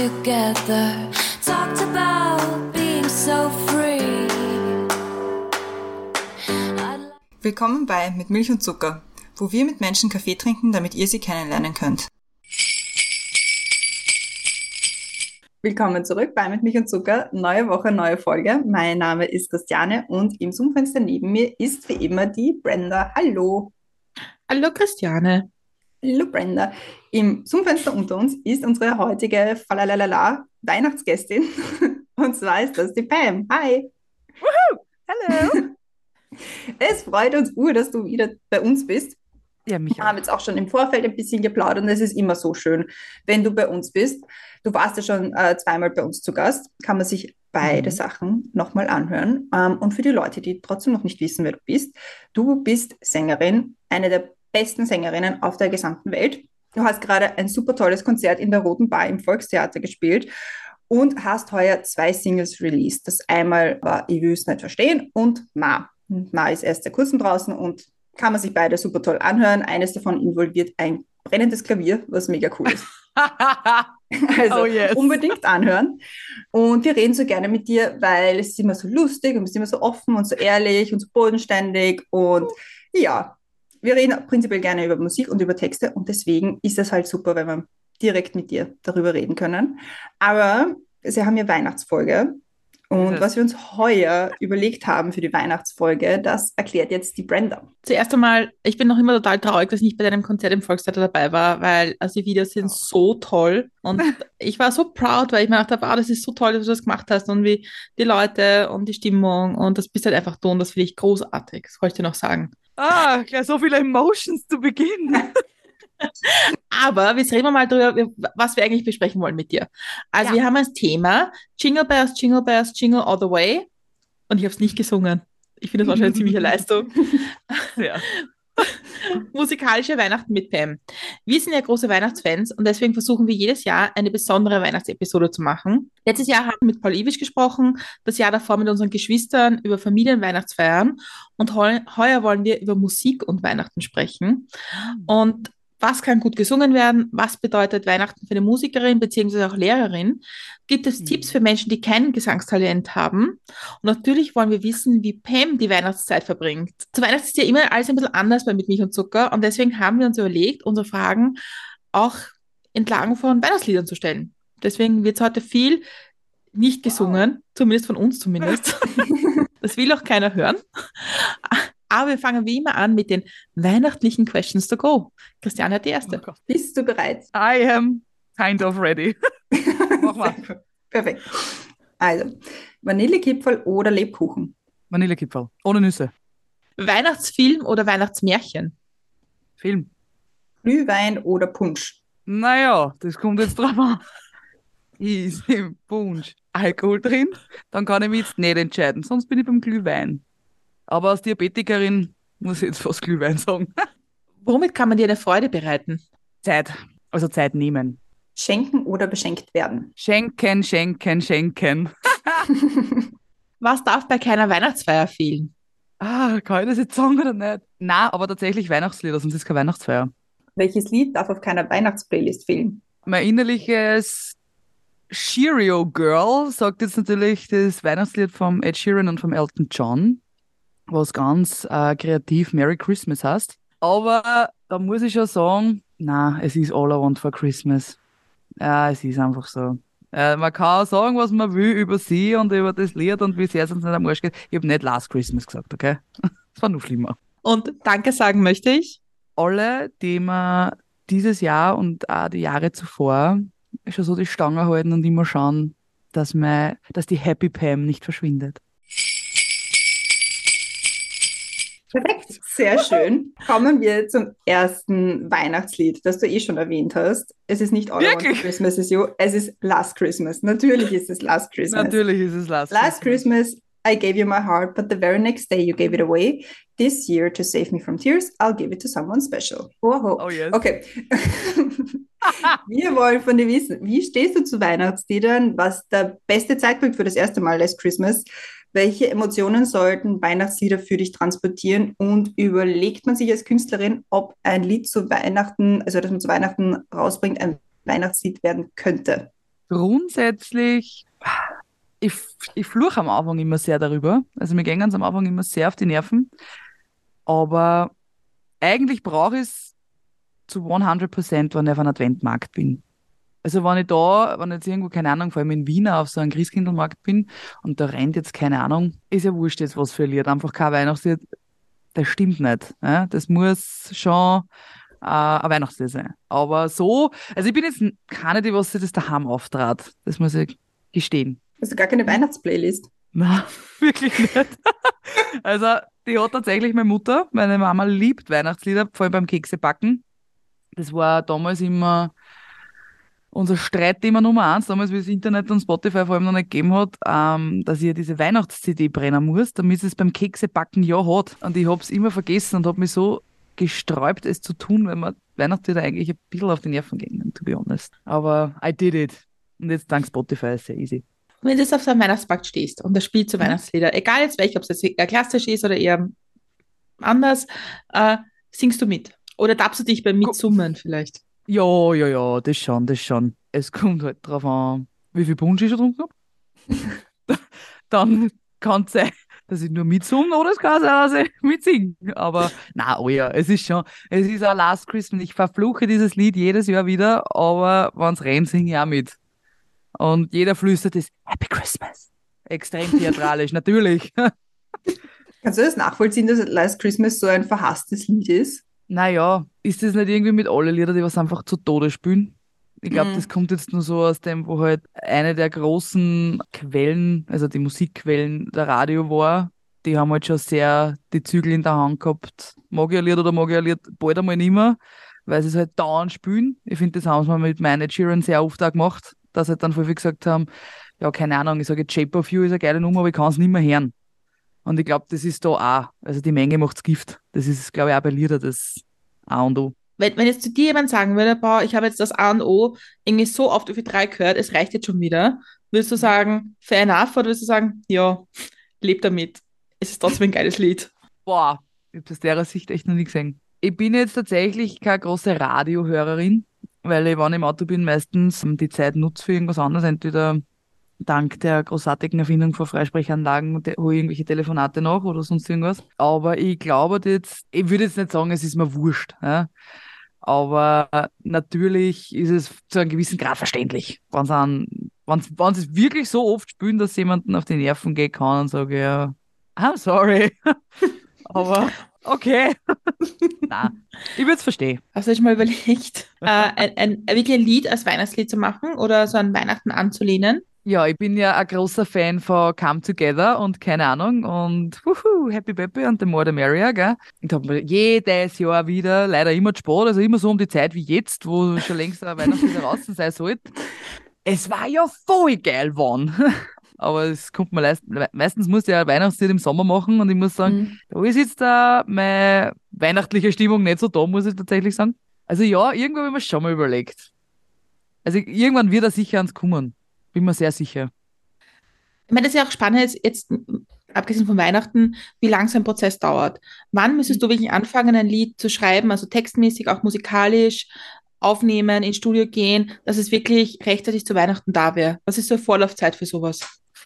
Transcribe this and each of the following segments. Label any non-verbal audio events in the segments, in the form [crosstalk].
together. Talked about being so free. Willkommen bei Mit Milch und Zucker, wo wir mit Menschen Kaffee trinken, damit ihr sie kennenlernen könnt. Willkommen zurück bei Mit Milch und Zucker. Neue Woche, neue Folge. Mein Name ist Christiane und im Zoom-Fenster neben mir ist wie immer die Brenda. Hallo. Hallo Christiane. Hallo Brenda. Im Zoom-Fenster unter uns ist unsere heutige Falalala Weihnachtsgästin. [laughs] Und zwar ist das die Pam. Hi. Woohoo! Hallo. [laughs] Es freut uns ur, dass du wieder bei uns bist. Ja, mich Wir haben jetzt auch schon im Vorfeld ein bisschen geplaudert und es ist immer so schön, wenn du bei uns bist. Du warst ja schon äh, zweimal bei uns zu Gast, kann man sich beide Mhm. Sachen nochmal anhören. Ähm, und für die Leute, die trotzdem noch nicht wissen, wer du bist, du bist Sängerin, eine der besten Sängerinnen auf der gesamten Welt. Du hast gerade ein super tolles Konzert in der Roten Bar im Volkstheater gespielt und hast heuer zwei Singles released. Das einmal war Ich will es nicht verstehen und Ma. Ma ist erst seit kurzem draußen und kann man sich beide super toll anhören. Eines davon involviert ein brennendes Klavier, was mega cool ist. [laughs] Also Oh, yes. unbedingt anhören. Und wir reden so gerne mit dir, weil es ist immer so lustig und es ist immer so offen und so ehrlich und so bodenständig. Und ja, wir reden prinzipiell gerne über Musik und über Texte und deswegen ist es halt super, wenn wir direkt mit dir darüber reden können. Aber sie haben ja Weihnachtsfolge. Und was wir uns heuer überlegt haben für die Weihnachtsfolge, das erklärt jetzt die Brenda. Zuerst einmal, ich bin noch immer total traurig, dass ich nicht bei deinem Konzert im Volkstheater dabei war, weil also die Videos sind so toll und [laughs] ich war so proud, weil ich mir gedacht habe, ah, das ist so toll, dass du das gemacht hast und wie die Leute und die Stimmung und das bist halt einfach du und das finde ich großartig, das wollte ich dir noch sagen. Ah, gleich so viele Emotions zu Beginn. Aber jetzt reden wir mal drüber, wir- was wir eigentlich besprechen wollen mit dir. Also Ja. wir haben als Thema Jingle Bells, Jingle Bells, Jingle All the Way und ich habe es nicht gesungen. Ich finde das war schon eine ziemliche [laughs] Leistung. Ja. Musikalische Weihnachten mit Pam. Wir sind ja große Weihnachtsfans und deswegen versuchen wir jedes Jahr eine besondere Weihnachtsepisode zu machen. Letztes Jahr haben wir mit Paul Iwisch gesprochen, das Jahr davor mit unseren Geschwistern über Familienweihnachtsfeiern und heu heuer wollen wir über Musik und Weihnachten sprechen. Und was kann gut gesungen werden? Was bedeutet Weihnachten für eine Musikerin beziehungsweise auch Lehrerin? Gibt es Mhm. Tipps für Menschen, die kein Gesangstalent haben? Und natürlich wollen wir wissen, wie Pam die Weihnachtszeit verbringt. Zu Weihnachten ist ja immer alles ein bisschen anders bei Mit Milch und Zucker und deswegen haben wir uns überlegt, unsere Fragen auch entlang von Weihnachtsliedern zu stellen. Deswegen wird heute viel nicht gesungen, zumindest von uns zumindest. [laughs] das will auch keiner hören. Aber wir fangen wie immer an mit den weihnachtlichen Questions to go. Christiane hat die Oh erste. Gott. Bist du bereit? I am kind of ready. [laughs] Mach mal. Perfekt. Also, Vanillekipferl oder Lebkuchen? Vanillekipferl. Ohne Nüsse. Weihnachtsfilm oder Weihnachtsmärchen? Film. Glühwein oder Punsch? Naja, das kommt jetzt drauf an. Ist im Punsch Alkohol drin, dann kann ich mich jetzt nicht entscheiden. Sonst bin ich beim Glühwein. Aber als Diabetikerin muss ich jetzt fast Glühwein sagen. [laughs] Womit kann man dir eine Freude bereiten? Zeit. Also Zeit nehmen. Schenken oder beschenkt werden? Schenken, schenken, schenken. [laughs] Was darf bei keiner Weihnachtsfeier fehlen? Ah, kann ich das jetzt sagen oder nicht? Na, aber tatsächlich Weihnachtslieder, sonst ist keine Weihnachtsfeier. Welches Lied darf auf keiner Weihnachtsplaylist fehlen? Mein innerliches Cheerio Girl sagt jetzt natürlich das Weihnachtslied vom Ed Sheeran und vom Elton John, was ganz äh, kreativ Merry Christmas heißt. Aber da muss ich schon sagen, na, es ist All I Want for Christmas. Ja, es ist einfach so. Äh, man kann sagen, was man will über sie und über das Lied und wie sehr es uns nicht am Arsch geht. Ich habe nicht Last Christmas gesagt, okay? [laughs] Das war noch schlimmer. Und Danke sagen möchte ich. alle, die mir dieses Jahr und auch die Jahre zuvor schon so die Stange halten und immer schauen, dass, mein, dass die Happy Pam nicht verschwindet. Perfekt, sehr schön. Kommen wir zum ersten Weihnachtslied, das du eh schon erwähnt hast. Es ist nicht All I Wirklich? Christmas is You, es ist Last Christmas. Natürlich ist es Last Christmas. Natürlich ist es Last, Last Christmas, I gave you my heart, but the very next day you gave it away. This year, to save me from tears, I'll give it to someone special. Oho. Oh yes. Okay. [laughs] Wir wollen von dir wissen, wie stehst du zu Weihnachtsliedern? Was der beste Zeitpunkt für das erste Mal Last Christmas? Welche Emotionen sollten Weihnachtslieder für dich transportieren? Und überlegt man sich als Künstlerin, ob ein Lied zu Weihnachten, also das man zu Weihnachten rausbringt, ein Weihnachtslied werden könnte? grundsätzlich, ich, ich fluche am Anfang immer sehr darüber. Also mir gehen ganz am Anfang immer sehr auf die Nerven. Aber eigentlich brauche ich es zu 100 Prozent, wenn ich auf einem Adventmarkt bin. Also wenn ich da, wenn ich jetzt irgendwo, keine Ahnung, vor allem in Wien auf so einem Christkindlmarkt bin und da rennt jetzt, keine Ahnung, ist ja wurscht jetzt was für ein Lied, einfach kein Weihnachtslied, das stimmt nicht. Ja? Das muss schon äh, ein Weihnachtslied sein. Aber so, also ich bin jetzt keine, die was sich das daheim auftrat. Das muss ich gestehen. Hast du gar keine Weihnachtsplaylist? Nein, [laughs] wirklich nicht. [laughs] also, die hat tatsächlich meine Mutter. Meine Mama liebt Weihnachtslieder, vor allem beim Keksebacken. Das war damals immer unser Streitthema Nummer eins, damals, wie das Internet und Spotify vor allem noch nicht gegeben hat, ähm, dass ich diese Weihnachts-CD brennen muss, damit es beim Keksebacken ja hat. Und ich habe es immer vergessen und habe mich so gesträubt, es zu tun, weil mir Weihnachtslieder eigentlich ein bisschen auf die Nerven gingen, to be honest. Aber I did it. Und jetzt dank Spotify ist es sehr easy. Wenn du jetzt auf so einem Weihnachtsmarkt stehst und da spielt so Mhm. Weihnachtslieder, egal jetzt welche, ob es jetzt eher klassisch ist oder eher anders, äh, singst du mit? Oder darfst du dich beim Mitsummen vielleicht? Ja, ja, ja, das schon, das schon. Es kommt halt drauf an, wie viel Punsch ich schon getrunken habe. [laughs] Dann kann es sein, dass ich nur mitsumme oder es kann sein, dass ich mitsinge. Aber na, oh ja, es ist schon, es ist auch Last Christmas. Ich verfluche dieses Lied jedes Jahr wieder, aber wenn es rennt, singe ich auch mit. Und jeder flüstert es Happy Christmas. Extrem theatralisch, [laughs] natürlich. Kannst du das nachvollziehen, dass Last Christmas so ein verhasstes Lied ist? Naja, ist das nicht irgendwie mit allen Liedern, die was einfach zu Tode spielen? Ich glaube, Mhm. das kommt jetzt nur so aus dem, wo halt eine der großen Quellen, also die Musikquellen der Radio war. Die haben halt schon sehr die Zügel in der Hand gehabt. Mag ich ein Lied oder mag ich ein Lied bald einmal nicht mehr, weil sie es halt dauernd spielen. Ich finde, das haben sie mal mit meinen Sheeran sehr oft auch gemacht, dass sie halt dann viel gesagt haben, ja, keine Ahnung, ich sage Shape of You ist eine geile Nummer, aber ich kann es nicht mehr hören. Und ich glaube, das ist da auch. Also die Menge macht's Gift. Das ist, glaube ich, auch bei Lieder das A und O. Wenn, wenn jetzt zu dir jemand sagen würde, boah, ich habe jetzt das A und O irgendwie so oft die drei gehört, es reicht jetzt schon wieder, würdest du sagen, fair enough, oder würdest du sagen, ja, leb damit. Es ist trotzdem ein geiles Lied. Boah, ich habe das der Sicht echt noch nie gesehen. Ich bin jetzt tatsächlich keine große Radiohörerin, weil ich, wenn ich im Auto bin, meistens die Zeit nutze für irgendwas anderes. Entweder dank der großartigen Erfindung von Freisprechanlagen hole ich irgendwelche Telefonate nach oder sonst irgendwas. Aber ich glaube jetzt, ich würde jetzt nicht sagen, es ist mir wurscht. Ja? Aber natürlich ist es zu einem gewissen Grad verständlich, wenn sie es wirklich so oft spüren, dass jemanden auf die Nerven gehen kann und sage, ja, I'm sorry. [laughs] Aber okay. [laughs] Na, ich würde es verstehen. Hast du dich mal überlegt, äh, ein, ein, wirklich ein Lied als Weihnachtslied zu machen oder so an Weihnachten anzulehnen? Ja, ich bin ja ein großer Fan von Come Together und keine Ahnung und wuhu, Happy Peppy und The More the Merrier, gell? Und habe mir jedes Jahr wieder, leider immer zu spät, also immer so um die Zeit wie jetzt, wo schon längst ein Weihnachtslied draußen sein sollte. Es war ja voll geil wann. [laughs] Aber es kommt mir leist, meistens muss ich ja Weihnachtslied im Sommer machen und ich muss sagen, Mhm. da ist jetzt da meine weihnachtliche Stimmung nicht so da, muss ich tatsächlich sagen. Also ja, irgendwo habe ich mir schon mal überlegt. Also irgendwann wird er sicher ans kommen. Bin mir sehr sicher. Ich meine, das ist ja auch spannend, jetzt, jetzt abgesehen von Weihnachten, wie lang so ein Prozess dauert. Wann müsstest du wirklich anfangen, ein Lied zu schreiben, also textmäßig, auch musikalisch, aufnehmen, ins Studio gehen, dass es wirklich rechtzeitig zu Weihnachten da wäre? Was ist so eine Vorlaufzeit für sowas?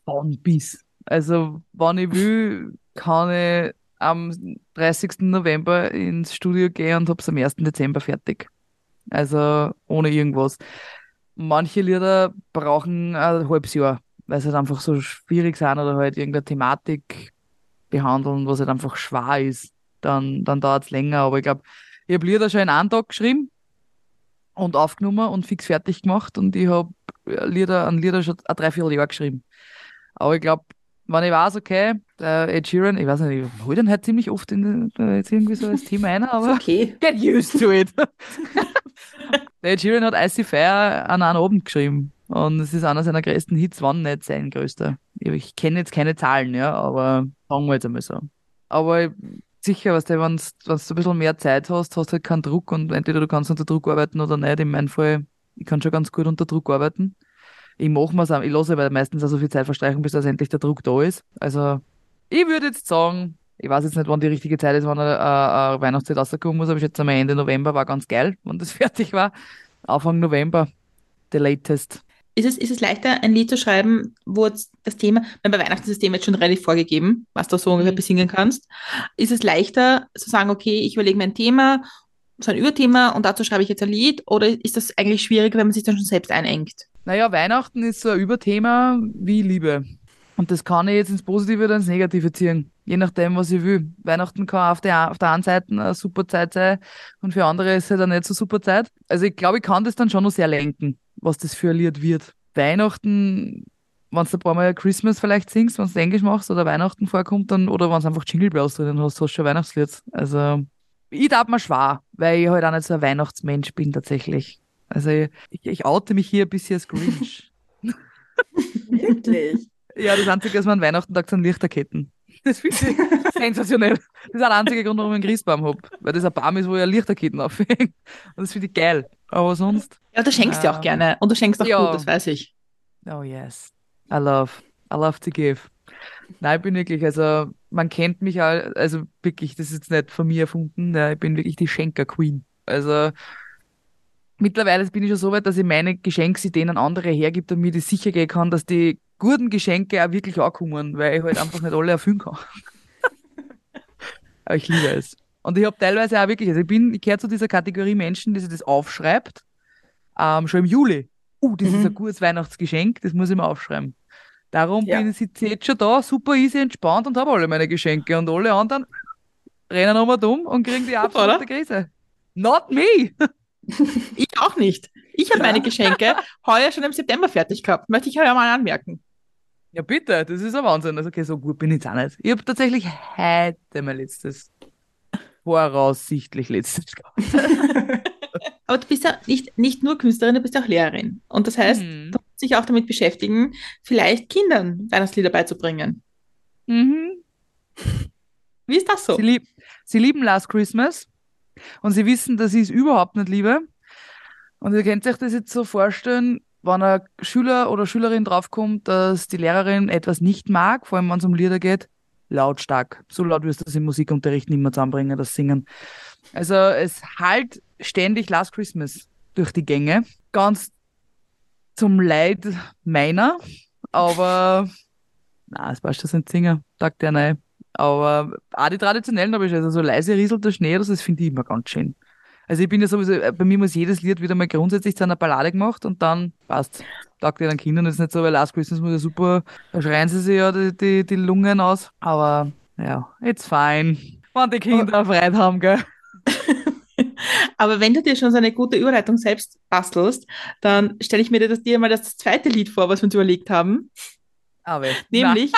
Von bis. Also, wann ich will, kann ich am 30. November ins Studio gehen und hab's am 1. Dezember fertig. Also ohne irgendwas. Manche Lieder brauchen ein halbes Jahr, weil sie halt einfach so schwierig sind oder halt irgendeine Thematik behandeln, was halt einfach schwer ist. Dann, dann dauert's länger. Aber ich glaube, ich habe Lieder schon in einem Tag geschrieben und aufgenommen und fix fertig gemacht und ich habe Lieder an Lieder schon ein Dreivierteljahr geschrieben. Aber ich glaube, wenn ich weiß, okay, der Ed Sheeran, ich weiß nicht, ich hol den halt ziemlich oft in, äh, jetzt irgendwie so als Thema ein, [laughs] aber Okay. [laughs] get used to it. [laughs] der Ed Sheeran hat Icy Fire an einem Abend geschrieben. Und es ist einer seiner größten Hits, wann nicht sein größter. Ich, kenne jetzt keine Zahlen, ja, aber sagen wir jetzt einmal so. Aber ich- sicher, weißt du, wenn du ein bisschen mehr Zeit hast, hast du halt keinen Druck und entweder du kannst unter Druck arbeiten oder nicht. In meinem Fall, ich kann schon ganz gut unter Druck arbeiten. Ich mache mir's ich lasse aber meistens auch so viel Zeit verstreichen, bis dass endlich der Druck da ist. Also, ich würde jetzt sagen, ich weiß jetzt nicht, wann die richtige Zeit ist, wann eine, eine Weihnachtszeit rauskommen muss, aber ich schätze mal Ende November war ganz geil, wenn das [laughs] fertig war. Anfang November, the latest. Ist es, ist es leichter, ein Lied zu schreiben, wo jetzt das Thema, weil bei Weihnachten ist das Thema jetzt schon relativ vorgegeben, was du so ungefähr Mhm. besingen kannst. Ist es leichter zu sagen, okay, ich überlege mir ein Thema, so ein Überthema und dazu schreibe ich jetzt ein Lied? Oder ist das eigentlich schwieriger, wenn man sich dann schon selbst einengt? Naja, Weihnachten ist so ein Überthema wie Liebe. Und das kann ich jetzt ins Positive oder ins Negative ziehen. Je nachdem, was ich will. Weihnachten kann auf der, auf der einen Seite eine super Zeit sein und für andere ist es halt eine nicht so super Zeit. Also ich glaube, ich kann das dann schon noch sehr lenken, was das für ein Lied wird. Weihnachten, wenn du ein paar Mal Christmas vielleicht singst, wenn du Englisch machst oder Weihnachten vorkommt, dann, oder wenn du einfach Jingle Bells drinnen hast, hast du schon Weihnachtslied. Also ich darf mir schwer, weil ich halt auch nicht so ein Weihnachtsmensch bin tatsächlich. Also ich, ich oute mich hier ein bisschen als Grinch. [laughs] Wirklich. Ja, das Einzige, was man an Weihnachten tagt, sind Lichterketten. Das finde ich sensationell. Das ist auch der einzige Grund, warum ich einen Christbaum habe. Weil das ein Baum ist, wo ich Lichterketten aufhänge. Und das finde ich geil. Aber sonst, Ja, du schenkst ja auch Ähm, gerne. Und du schenkst auch ja. gut, das weiß ich. oh yes. I love. I love to give. Nein, ich bin wirklich, also man kennt mich all, also wirklich, das ist jetzt nicht von mir erfunden. Ja, ich bin wirklich die Schenker-Queen. Also mittlerweile bin ich schon so weit, dass ich meine Geschenksideen an andere hergibt und mir das sicher gehen kann, dass die guten Geschenke auch wirklich ankommen, weil ich halt einfach nicht alle erfüllen kann. Aber ich liebe es. Und ich habe teilweise auch wirklich, also ich bin, ich gehöre zu dieser Kategorie Menschen, die sich das aufschreibt, ähm, schon im Juli. Uh, das ist Mhm. ein gutes Weihnachtsgeschenk, das muss ich mir aufschreiben. Darum Ja. bin ich jetzt schon da, super easy entspannt und habe alle meine Geschenke und alle anderen rennen und um und kriegen die absolute oder? Krise. Not me! [laughs] Ich auch nicht. Ich habe meine Geschenke heuer schon im September fertig gehabt. Möchte ich ja mal anmerken. Ja, bitte, das ist ein Wahnsinn. Also, okay, so gut bin ich jetzt auch nicht. Ich habe tatsächlich heute mein letztes, voraussichtlich letztes gehabt. [laughs] Aber du bist ja nicht, nicht nur Künstlerin, du bist auch Lehrerin. Und das heißt, Mhm. du dich auch damit beschäftigen, vielleicht Kindern Weihnachtslieder beizubringen. Mhm. [laughs] Wie ist das so? Sie, lieb, sie lieben Last Christmas und sie wissen, dass ich es überhaupt nicht liebe. Und ihr könnt euch das jetzt so vorstellen, wenn ein Schüler oder Schülerin draufkommt, dass die Lehrerin etwas nicht mag, vor allem wenn es um Lieder geht, lautstark. So laut wirst du das im Musikunterricht nicht mehr zusammenbringen, das Singen. Also es halt ständig Last Christmas durch die Gänge. Ganz zum Leid meiner, aber na, es passt schon ein Singer, sagt der nein. Aber auch die traditionellen habe ich also so leise rieselt der Schnee, das finde ich immer ganz schön. Also ich bin ja sowieso, äh, bei mir muss jedes Lied wieder mal grundsätzlich zu einer Ballade gemacht und dann passt. Taugt ihr den Kindern das ist nicht so, weil Last Christmas muss ja super, da schreien sie sich ja die, die, die Lungen aus. Aber ja, it's fine. Wenn die Kinder Freude haben, gell? [laughs] Aber wenn du dir schon so eine gute Überleitung selbst bastelst, dann stelle ich mir dir das, dir mal das zweite Lied vor, was wir uns überlegt haben. Aber Nämlich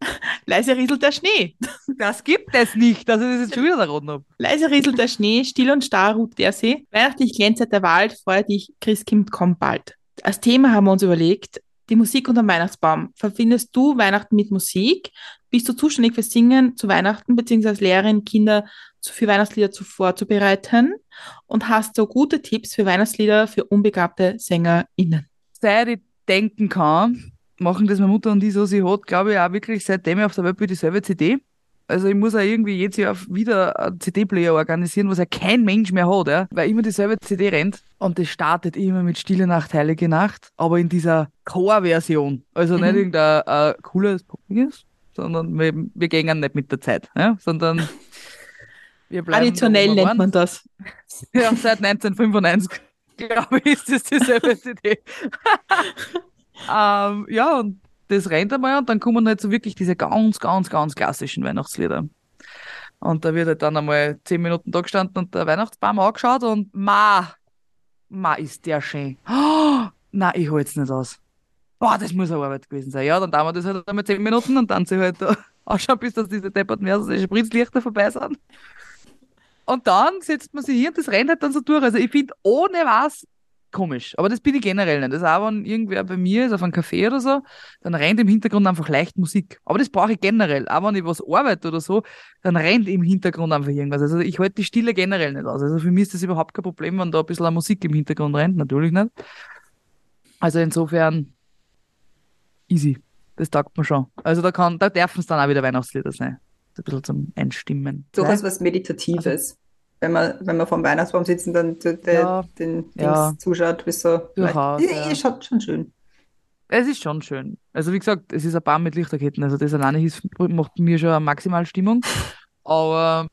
[laughs] Leise rieselt der Schnee. das gibt es nicht, das jetzt schon wieder erraten habe. Leise rieselt der Schnee, still und starr ruht der See. Weihnachtlich glänzt der Wald, freu dich, Christkind kommt bald. Als Thema haben wir uns überlegt, die Musik unterm Weihnachtsbaum. Verbindest du Weihnachten mit Musik? Bist du zuständig für Singen zu Weihnachten, beziehungsweise als Lehrerin Kinder für Weihnachtslieder zu vorzubereiten? Und hast du gute Tipps für Weihnachtslieder für unbegabte SängerInnen? Seit ich denken kann, machen das meine Mutter und ich so, sie hat, glaube ich, auch wirklich seitdem ich auf der Welt bin, dieselbe CD. Also ich muss auch irgendwie jedes Jahr wieder einen CD-Player organisieren, was ja kein Mensch mehr hat, ja? weil immer dieselbe CD rennt. Und das startet immer mit Stille Nacht, Heilige Nacht, aber in dieser Chor-Version. Also nicht Mhm. irgendein äh, cooles, poppiges, sondern wir, wir gehen nicht mit der Zeit, ja? sondern wir bleiben da, wo Traditionell wir nennt man das. Ja, seit 1995, [laughs] glaube ich, ist das dieselbe [laughs] CD. ähm, ja, und das rennt einmal und dann kommen halt so wirklich diese ganz, ganz, ganz klassischen Weihnachtslieder. Und da wird halt dann einmal zehn Minuten da gestanden und der Weihnachtsbaum angeschaut und ma, ma ist der schön. Oh, na, ich hol's nicht aus. Boah, das muss eine Arbeit gewesen sein. Ja, dann dauert das halt einmal zehn Minuten und dann sie halt da [laughs] ausschauen, bis dass diese depperten Versen, Spritzlichter vorbei sind. Und dann setzt man sich hier und das rennt halt dann so durch. Also ich finde ohne was komisch. Aber das bin ich generell nicht. Das ist auch, wenn irgendwer bei mir ist, auf einem Café oder so, dann rennt im Hintergrund einfach leicht Musik. Aber das brauche ich generell. Auch wenn ich was arbeite oder so, dann rennt im Hintergrund einfach irgendwas. Also ich halte die Stille generell nicht aus. Also für mich ist das überhaupt kein Problem, wenn da ein bisschen Musik im Hintergrund rennt. Natürlich nicht. Also insofern easy. Das taugt mir schon. Also da kann, da dürfen es dann auch wieder Weihnachtslieder sein. So ein bisschen zum Einstimmen. Durchaus was Meditatives. Wenn man, wenn man vom Weihnachtsbaum sitzt und dann der, Ja, den ja. Dings zuschaut, bis so. Durchaus, Ja, ja. Ihr schaut schon schön. Es ist schon schön. Also wie gesagt, es ist ein Baum mit Lichterketten. Also das alleine ist, macht mir schon eine Maximalstimmung. [laughs] Aber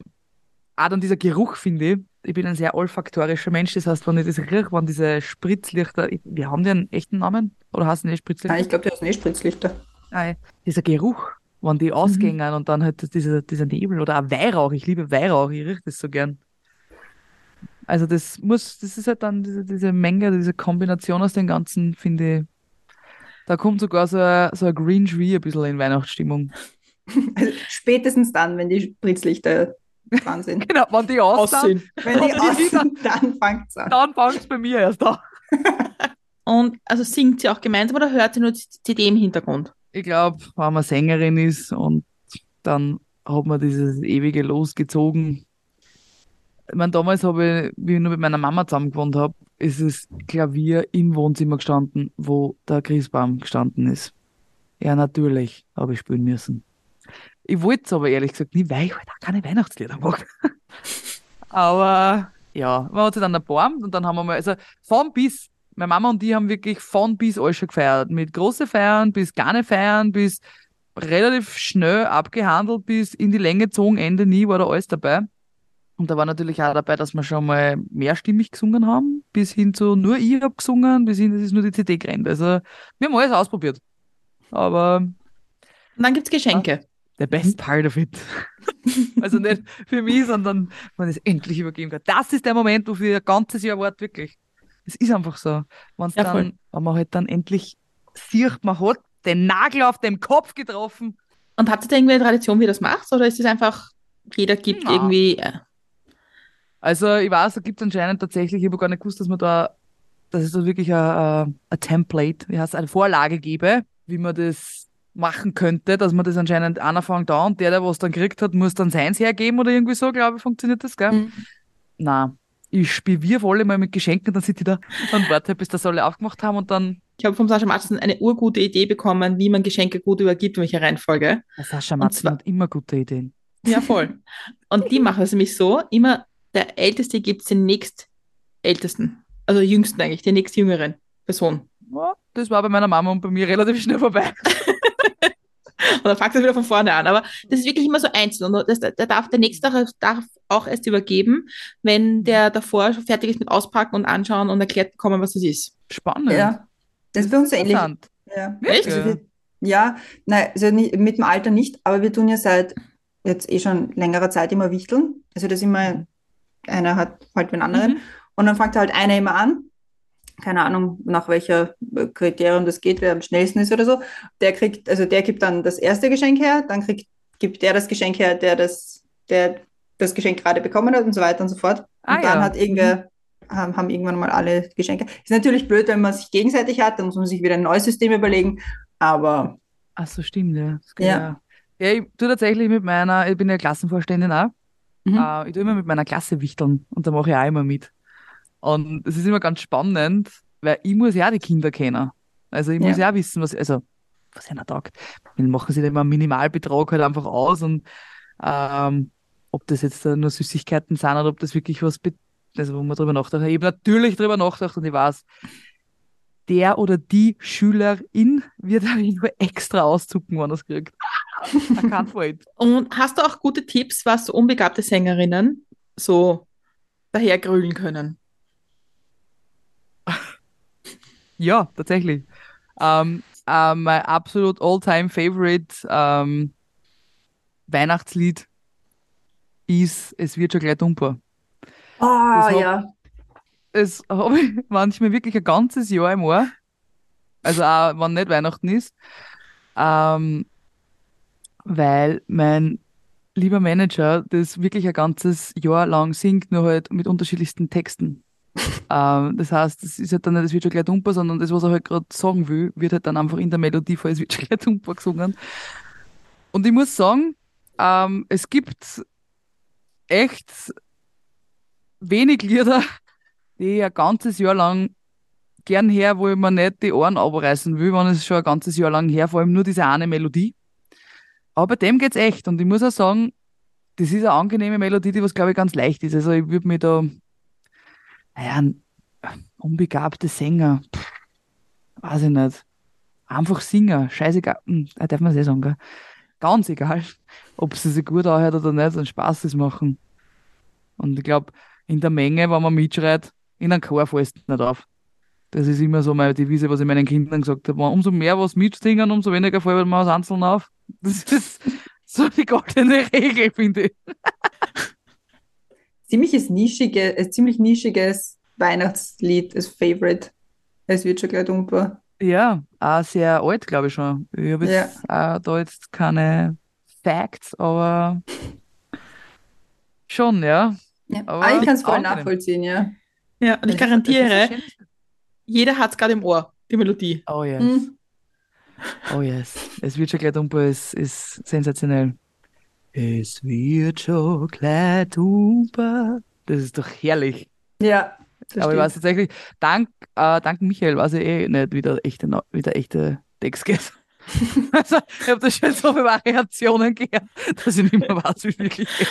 auch dann dieser Geruch, finde ich. Ich bin ein sehr olfaktorischer Mensch. Das heißt, wenn ich das rieche, wenn diese Spritzlichter, wir haben die einen echten Namen? Oder heißen die Spritzlichter? Nein, ich glaube, der ist nicht Spritzlichter. Nein. Dieser Geruch, wenn die ausgehen und dann halt dieser, dieser Nebel oder auch Weihrauch. Ich liebe Weihrauch, ich rieche das so gern. Also das muss, das ist halt dann diese, diese Menge, diese Kombination aus den ganzen, finde ich, da kommt sogar so ein, so ein Green Tree ein bisschen in Weihnachtsstimmung. Also [laughs] spätestens dann, wenn die Spritzlichter dran [laughs] sind. Genau, wenn die aussehen, Wenn die [laughs] aussehen, dann fängt es an. dann fängt es bei mir erst an. Und also singt sie auch gemeinsam oder hört sie nur die CD im Hintergrund? Ich glaube, wenn man Sängerin ist und dann hat man dieses ewige losgezogen. Ich meine, damals habe ich, wie ich nur mit meiner Mama zusammen gewohnt habe, ist das Klavier im Wohnzimmer gestanden, wo der Christbaum gestanden ist. Ja, natürlich habe ich spielen müssen. Ich wollte es aber ehrlich gesagt nie, weil ich halt auch keine Weihnachtslieder mag. [laughs] aber ja, man hat sich dann erbarmt und dann haben wir mal, also von bis, meine Mama und die haben wirklich von bis alles schon gefeiert. Mit große Feiern bis nicht feiern, bis relativ schnell abgehandelt, bis in die Länge gezogen, Ende nie war da alles dabei. Und da war natürlich auch dabei, dass wir schon mal mehrstimmig gesungen haben, bis hin zu nur ich hab gesungen, bis hin, das ist nur die CD gerannt. Also wir haben alles ausprobiert. Aber Und dann gibt es Geschenke. the best part of it. also nicht für mich, sondern ich es endlich übergeben kann. Das ist der Moment, wofür ich ein ganzes Jahr warte, wirklich. Es ist einfach so. Wenn's Ja, dann, wenn man halt dann endlich sieht, man hat den Nagel auf dem Kopf getroffen. Und habt ihr da irgendwie eine Tradition, wie ihr das macht? Oder ist es einfach, jeder gibt Na. irgendwie. Äh, Also ich weiß, da gibt es anscheinend tatsächlich, ich habe gar nicht gewusst, dass man da, dass es da wirklich ein, Template, wie heißt eine Vorlage gebe, wie man das machen könnte, dass man das anscheinend einer fängt da und der, der was dann gekriegt hat, muss dann seins hergeben oder irgendwie so, glaube ich, funktioniert das, gell? Mhm. Na, ich spiele alle mal mit Geschenken, dann sitze ich da und warte, bis das alle aufgemacht haben und dann, ich habe vom Sascha Martin eine urgute Idee bekommen, wie man Geschenke gut übergibt, in welcher Reihenfolge. der Sascha Martin hat immer gute Ideen. Ja, voll. Und die machen es nämlich so, immer der Älteste gibt es den nächstältesten. Also jüngsten eigentlich, den nächstjüngeren Person. Ja, das war bei meiner Mama und bei mir relativ schnell vorbei. [laughs] Und dann fängt es wieder von vorne an. Aber das ist wirklich immer so einzeln. Und das, der, darf, der Nächste darf auch erst übergeben, wenn der davor schon fertig ist mit Auspacken und Anschauen und erklärt bekommen, was das ist. Spannend. Ja, das ist bei uns ähnlich. Interessant. Ja. Echt? Also wir, ja, nein, also nie, mit dem Alter nicht, aber wir tun ja seit jetzt eh schon längerer Zeit immer wichteln. Also das immer, einer hat halt den anderen. Mhm. Und dann fängt halt einer immer an. Keine Ahnung, nach welcher Kriterium das geht, wer am schnellsten ist oder so. Der kriegt, also der gibt dann das erste Geschenk her, dann kriegt, gibt der das Geschenk her, der das, der das Geschenk gerade bekommen hat und so weiter und so fort. Und Ah, dann ja. hat irgendwer, haben, haben irgendwann mal alle Geschenke. Ist natürlich blöd, wenn man sich gegenseitig hat, dann muss man sich wieder ein neues System überlegen. Aber Ach so, stimmt, ja. Ja. ja. Ja, ich tue tatsächlich mit meiner, ich bin ja Klassenvorständin auch. Mhm. Äh, ich tue immer mit meiner Klasse wichteln und da mache ich auch immer mit. Und es ist immer ganz spannend, weil ich muss ja die Kinder kennen. Also ich muss ja auch wissen, was, also, was einer taugt. Dann machen sie da immer einen Minimalbetrag halt einfach aus und ähm, ob das jetzt nur Süßigkeiten sind oder ob das wirklich was, also wo man drüber nachdenkt. Ich habe natürlich drüber nachgedacht und ich weiß, der oder die Schülerin wird auch nur extra auszucken, wenn er es kriegt. [laughs] Und hast du auch gute Tipps, was so unbegabte Sängerinnen so dahergrölen können? [laughs] Ja, tatsächlich. Ähm, äh, mein absolut all-time favorite ähm, Weihnachtslied ist Es wird schon gleich dumper. oh, hab- ja. Es habe ich [laughs] manchmal wirklich ein ganzes Jahr im Ohr. Also auch, wenn nicht Weihnachten ist. Ähm, weil mein lieber Manager das wirklich ein ganzes Jahr lang singt, nur halt mit unterschiedlichsten Texten. [laughs] ähm, das heißt, es ist halt dann nicht, es wird schon gleich dumper, sondern das, was er halt gerade sagen will, wird halt dann einfach in der Melodie vor, es wird schon gleich dumper gesungen. Und ich muss sagen, ähm, es gibt echt wenig Lieder, die ich ein ganzes Jahr lang gern her, wo ich mir nicht die Ohren abreißen will, wenn es schon ein ganzes Jahr lang her, vor allem nur diese eine Melodie. Aber bei dem geht's echt. Und ich muss auch sagen, das ist eine angenehme Melodie, die was, glaube ich, ganz leicht ist. Also ich würde mir da, naja, ein unbegabter Sänger, pff, weiß ich nicht. einfach singen. Scheißegal. Hm, da darf man das eh sagen, gell? Ganz egal, ob sie sich gut anhört oder nicht, und Spaß ist machen. Und ich glaube, in der Menge, wenn man mitschreit, in einem Chor fällst du nicht auf. Das ist immer so meine Devise, was ich meinen Kindern gesagt habe. Umso mehr was mitsingen, umso weniger fällt man aus Einzelnen auf. Das ist so die goldene Regel, finde ich. Ziemliches nischige, ein ziemlich nischiges Weihnachtslied, das Favorite. Es wird schon gleich dumper. Ja, auch sehr alt, glaube ich schon. Ich habe jetzt auch da jetzt keine Facts, aber schon, ja. Ja. Aber ich kann es voll nachvollziehen, ja. Ja, und ich garantiere, jeder hat es gerade im Ohr, die Melodie. Oh yes. Hm. Oh yes. Es wird schon gleich dumper, es ist sensationell. Es wird schon gleich dumper. Das ist doch herrlich. Ja, das Aber ich weiß tatsächlich, dank, äh, dank Michael weiß ich eh nicht, wie der echte, wie der echte Text geht. [laughs] also, ich habe da schon so viele Variationen gehört, dass ich nicht mehr weiß, wie es wirklich geht.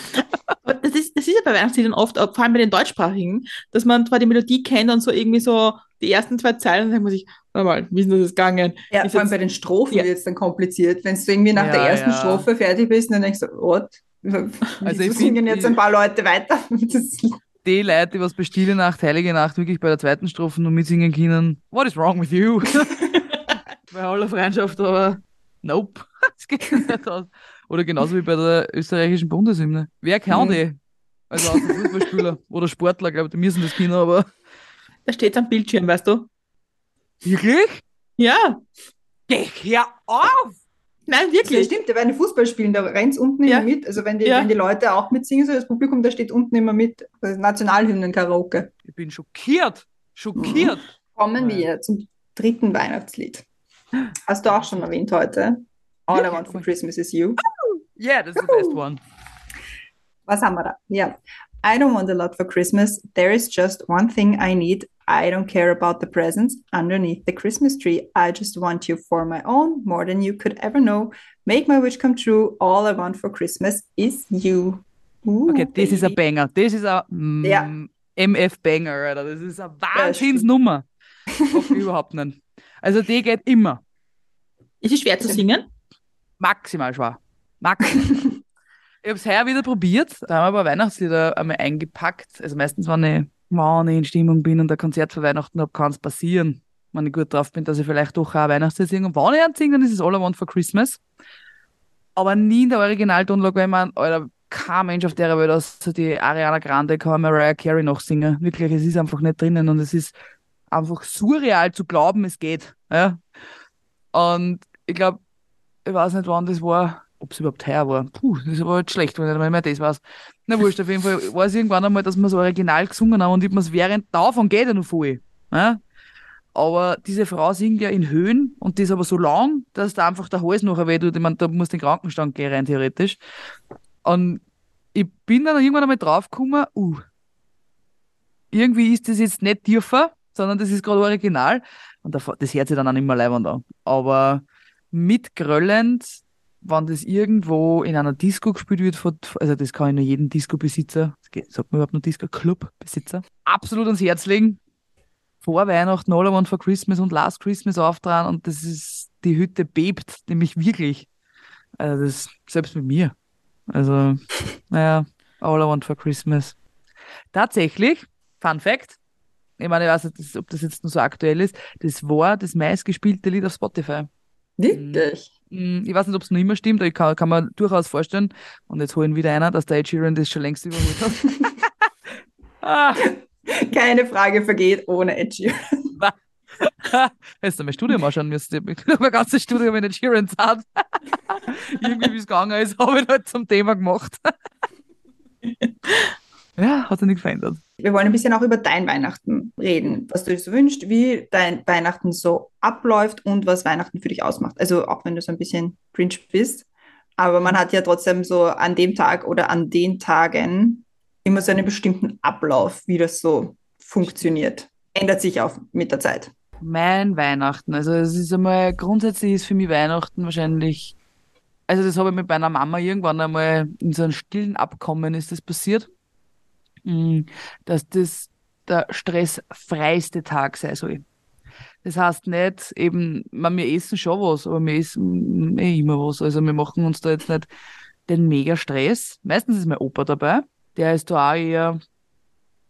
Das ist, das ist ja bei Weihnachtsliedern oft, vor allem bei den deutschsprachigen, dass man zwar die Melodie kennt und so irgendwie so die ersten zwei Zeilen, dann denkt man sich, warte mal, wie ist denn das jetzt gegangen? Ja, Ist vor allem jetzt- bei den Strophen Ja. wird es dann kompliziert. Wenn du irgendwie nach Ja, der ersten ja. Strophe fertig bist, dann denkst du, what? Also ich singen jetzt ein paar Leute weiter? [laughs] Die Leute, die was bei Stille Nacht, Heilige Nacht wirklich bei der zweiten Strophe noch mitsingen können, what is wrong with you? [laughs] bei aller Freundschaft, aber nope. [laughs] Das geht nicht aus. Oder genauso wie bei der österreichischen Bundeshymne. Wer kann Mhm. die? Also außer Fußballspieler [laughs] oder Sportler, glaube ich, die müssen das können, aber Da steht am Bildschirm, weißt du? wirklich? Ja, Geh, hör auf! nein, das wirklich. stimmt, bei den Fußballspielen, da rennt unten Ja. immer mit. Also wenn die, Ja. wenn die Leute auch mitsingen, so das Publikum, da steht unten immer mit. Das ist Nationalhymnen-Karaoke. Ich bin schockiert. Schockiert. Kommen Ja. wir zum dritten Weihnachtslied. Hast du auch schon erwähnt heute? All I. Want for Christmas is You. Yeah, that's the best one. Was haben wir da? Ja. I don't want a lot for Christmas. There is just one thing I need. I don't care about the presents underneath the Christmas tree. I just want you for my own, more than you could ever know. Make my wish come true. All I want for Christmas is you. Uh, Okay, das ist ein baby. Banger. Das ist ein mm, Ja. MF-Banger, Alter. Das ist eine Wahnsinnsnummer. [laughs] Überhaupt nicht. Also die geht immer. Ist es schwer zu singen? Maximal schwer. Maximal. [laughs] ich habe es heuer wieder probiert. Da haben wir aber Weihnachtslieder einmal eingepackt. Also meistens, wenn ich, wenn ich in Stimmung bin und ein Konzert für Weihnachten habe, kann es passieren, wenn ich gut drauf bin, dass ich vielleicht doch auch Weihnachtslied singe. Und wenn ich einen singe, dann ist es All I Want for Christmas. Aber nie in der Originaltonlage, weil man, Alter, kein Mensch auf der Welt, außer die Ariana Grande, kann Mariah Carey noch singen. Wirklich, es ist einfach nicht drinnen und es ist einfach surreal zu glauben, es geht. Ja? Und ich glaube, ich weiß nicht, wann das war, ob es überhaupt heuer war. Puh, das war jetzt schlecht, wenn ich nicht mehr das weiß. Na wurscht, auf jeden Fall war es irgendwann einmal, dass wir das Original gesungen haben und ich mir es während davon geht ja noch voll. Ja? Aber diese Frau singt ja in Höhen und die ist aber so lang, dass da einfach der Hals nachher weh tut. Ich meine, da muss den Krankenstand gehen rein theoretisch. Und ich bin dann irgendwann einmal draufgekommen, uh, irgendwie ist das jetzt nicht tiefer, sondern das ist gerade original. Und da- das hört sich dann auch nicht mehr leibend an. Aber mitgröllend, wenn das irgendwo in einer Disco gespielt wird, also das kann ich nur jedem Disco-Besitzer, sagt man überhaupt nur Disco-Club-Besitzer, absolut ans Herz legen. Vor Weihnachten, All I Want for Christmas und Last Christmas auftragen und das ist, die Hütte bebt, nämlich wirklich. Also das, selbst mit mir. Also, [laughs] naja, All I Want for Christmas. Tatsächlich, Fun Fact, ich meine, ich weiß nicht, ob das jetzt nur so aktuell ist, das war das meistgespielte Lied auf Spotify. Wirklich? Mm, Ich weiß nicht, ob es noch immer stimmt, aber ich kann, kann mir durchaus vorstellen, und jetzt holen wieder einer, dass der Ed Sheeran das schon längst überholt hat. [laughs] ah, Keine Frage vergeht ohne Ed Sheeran. [laughs] hättest du mein Studium anschauen müssen. Ich habe mein ganzes Studium in Ed Sheeran hat. [laughs] Irgendwie, wie es gegangen ist, habe ich halt zum Thema gemacht. ja, hat sich nichts verändert. Wir wollen ein bisschen auch über dein Weihnachten reden, was du dir so wünschst, wie dein Weihnachten so abläuft und was Weihnachten für dich ausmacht. Also auch wenn du so ein bisschen cringe bist, aber man hat ja trotzdem so an dem Tag oder an den Tagen immer so einen bestimmten Ablauf, wie das so funktioniert. Ändert sich auch mit der Zeit. Mein Weihnachten, also es ist einmal, grundsätzlich ist für mich Weihnachten wahrscheinlich, also das habe ich mit meiner Mama irgendwann einmal in so einem stillen Abkommen ist das passiert, dass das der stressfreiste Tag sein soll. Das heißt nicht eben, man, wir essen schon was, aber wir essen eh immer was. Also wir machen uns da jetzt nicht den mega Stress. Meistens ist mein Opa dabei. Der ist da auch eher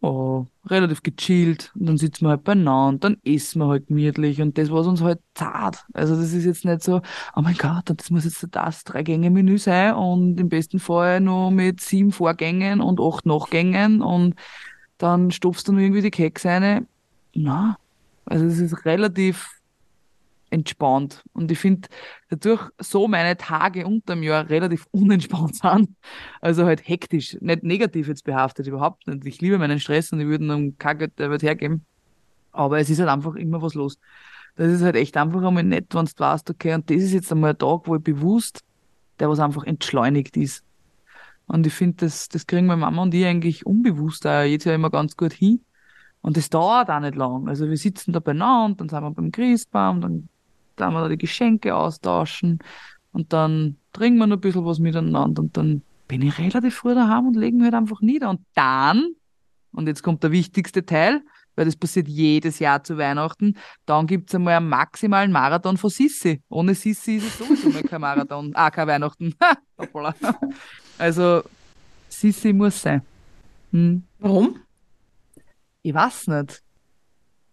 oh, relativ gechillt. Und dann sitzen wir halt beieinander, dann essen wir halt gemütlich und das war uns halt zart. Also das ist jetzt nicht so, oh mein Gott, das muss jetzt das Drei-Gänge-Menü sein und im besten Fall nur mit sieben Vorgängen und acht Nachgängen und dann stopfst du nur irgendwie die Kekse rein. Na, also es ist relativ entspannt. Und ich finde, dadurch so meine Tage unterm Jahr relativ [laughs] unentspannt sind. Also halt hektisch, nicht negativ jetzt behaftet, überhaupt nicht. Ich liebe meinen Stress und ich würde ihm kein Geld der Welt hergeben. Aber es ist halt einfach immer was los. Das ist halt echt einfach einmal nett, wenn du weißt, okay, und das ist jetzt einmal ein Tag, wo ich bewusst, der was einfach entschleunigt ist. Und ich finde, das, das kriegen meine Mama und ich eigentlich unbewusst auch jetzt ja immer ganz gut hin. Und das dauert auch nicht lang. Also wir sitzen da beieinander, dann sind wir beim Christbaum, dann dann wir da die Geschenke austauschen und dann trinken wir noch ein bisschen was miteinander und dann bin ich relativ früh daheim und legen wir halt einfach nieder. Und dann, und jetzt kommt der wichtigste Teil, weil das passiert jedes Jahr zu Weihnachten, dann gibt es einmal einen maximalen Marathon von Sissi. Ohne Sissi ist es sowieso mal kein Marathon, [laughs] ah, kein Weihnachten. [laughs] also, Sissi muss sein. Hm. Warum? Ich weiß nicht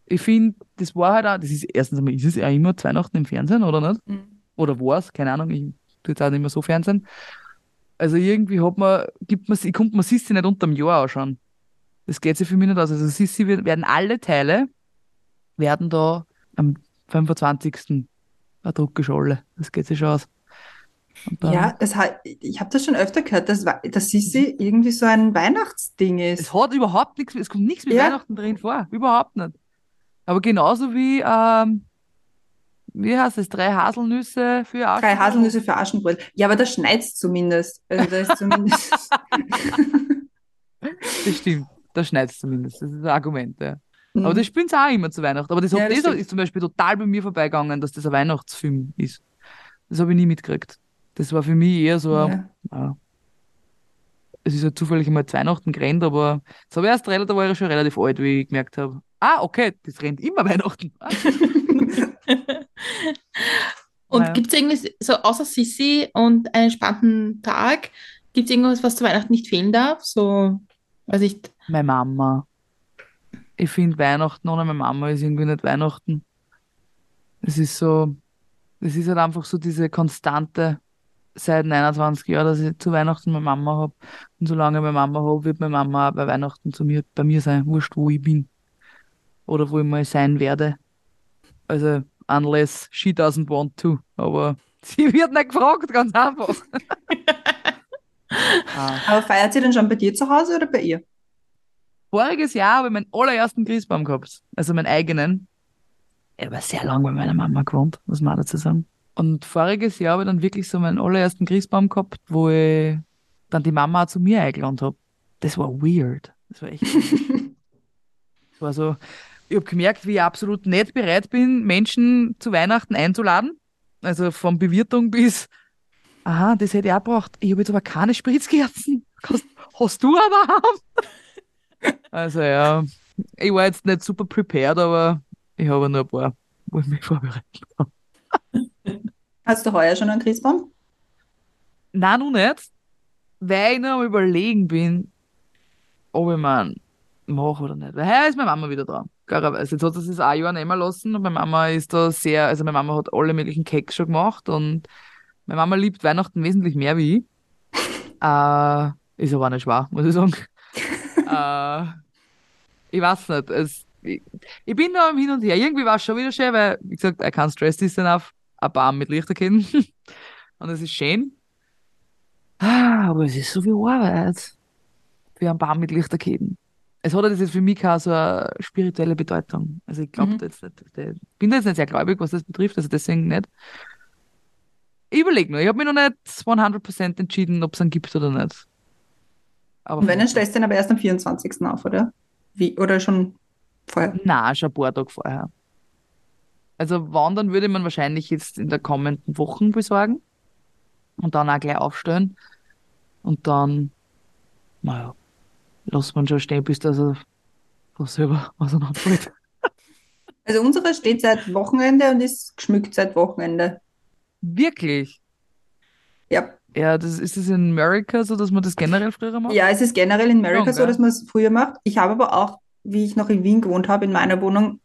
ich finde, das war halt auch, das ist erstens einmal, ist es ja immer zu Weihnachten im Fernsehen, oder nicht? Mhm. Oder war es, keine Ahnung, ich tue jetzt auch nicht mehr so Fernsehen. Also irgendwie hat man, gibt man, ich kommt man Sissi nicht unterm Jahr anschauen. Das geht sich für mich nicht aus. Also Sissi werden alle Teile, werden da am 25. Druckgescholle. Das geht sich schon aus. ja, das hat, ich habe das schon öfter gehört, dass, dass Sissi irgendwie so ein Weihnachtsding ist. Es hat überhaupt nichts, es kommt nichts mit ja. Weihnachten drin vor. Überhaupt nicht. Aber genauso wie, ähm, wie heißt es, drei Haselnüsse für Aschenbrödel? Drei Haselnüsse für Aschenbrödel. Ja, aber das schneit zumindest. Also das ist zumindest. [laughs] das stimmt, das schneit zumindest. Das ist ein Argument, ja. Mhm. Aber das spielen sie auch immer zu Weihnachten. Aber das, ja, das, das ist zum Beispiel total bei mir vorbeigegangen, dass das ein Weihnachtsfilm ist. Das habe ich nie mitgekriegt. Das war für mich eher so, ja. ja. Es ist ja zufällig einmal zu Weihnachten gerannt, aber das habe ich erst relativ, da war ich schon relativ alt, wie ich gemerkt habe, Ah, okay, das rennt immer [laughs] Weihnachten. [laughs] Und naja. gibt es irgendwie so außer Sissi und einen entspannten Tag, gibt es irgendwas, was zu Weihnachten nicht fehlen darf? So, weiß ich. Meine Mama. Ich finde Weihnachten ohne meine Mama ist irgendwie nicht Weihnachten. Es ist so, es ist halt einfach so diese konstante seit 29 Jahren, dass ich zu Weihnachten meine Mama habe. Und solange ich meine Mama habe, wird meine Mama auch bei Weihnachten zu mir, bei mir sein, wurscht, wo ich bin oder wo ich mal sein werde. Also, unless she doesn't want to. Aber [laughs] sie wird nicht gefragt, ganz einfach. ah. [laughs] Aber feiert sie denn schon bei dir zu Hause oder bei ihr? Voriges Jahr habe ich meinen allerersten Christbaum gehabt. Also meinen eigenen. Er war sehr lange bei meiner Mama gewohnt, muss man dazu sagen. Und voriges Jahr habe ich dann wirklich so meinen allerersten Christbaum gehabt, wo ich dann die Mama auch zu mir eingeladen habe. Das war weird. Das war echt. [laughs] das war so, ich habe gemerkt, wie ich absolut nicht bereit bin, Menschen zu Weihnachten einzuladen. Also von Bewirtung bis, aha, das hätte ich auch gebraucht. Ich habe jetzt aber keine Spritzkerzen. Hast, hast du aber haben? [laughs] Also ja, ich war jetzt nicht super prepared, aber ich habe nur ein paar, wo ich mich vorbereitet habe. [laughs] Hast du heuer schon einen Christbaum? Nein, noch nicht. Weil ich noch am überlegen bin, ob ich meinen mache oder nicht. Weil heuer ist meine Mama wieder dran. Also jetzt hat sie es ein Jahr nehmen lassen und meine Mama ist da sehr, also meine Mama hat alle möglichen Keks schon gemacht und meine Mama liebt Weihnachten wesentlich mehr wie ich. [laughs] äh, ist aber auch nicht schwer, muss ich sagen. [laughs] äh, ich weiß nicht. Es, ich, ich, bin da Hin und Her. Irgendwie war es schon wieder schön, weil, wie gesagt, I can't stress this enough. Ein Baum mit Lichterketten. [laughs] und es ist schön. Ah, aber es ist so viel Arbeit. Für einen Baum mit Lichterketten es hat jetzt für mich keine so eine spirituelle Bedeutung. Also ich glaube mhm. jetzt nicht, ich bin jetzt nicht sehr gläubig, was das betrifft, also deswegen nicht. Ich überlege nur, ich habe mich noch nicht 100% entschieden, ob es einen gibt oder nicht. Aber Und wenn, dann stellst du den aber erst am 24. auf, oder? Wie? Oder schon vorher? Nein, schon ein paar Tage vorher. Also wandern würde man wahrscheinlich jetzt in der kommenden Wochen besorgen und dann auch gleich aufstellen. Und dann, naja, lässt man schon stehen, bis er von selber [laughs] auseinanderfällt. Also unsere steht seit Wochenende und ist geschmückt seit Wochenende. Wirklich? Ja. Ja, das ist es in Amerika so, dass man das generell früher macht? Ja, es ist generell in Amerika Schon, so, dass man es früher macht. Ich habe aber auch, wie ich noch in Wien gewohnt habe, in meiner Wohnung,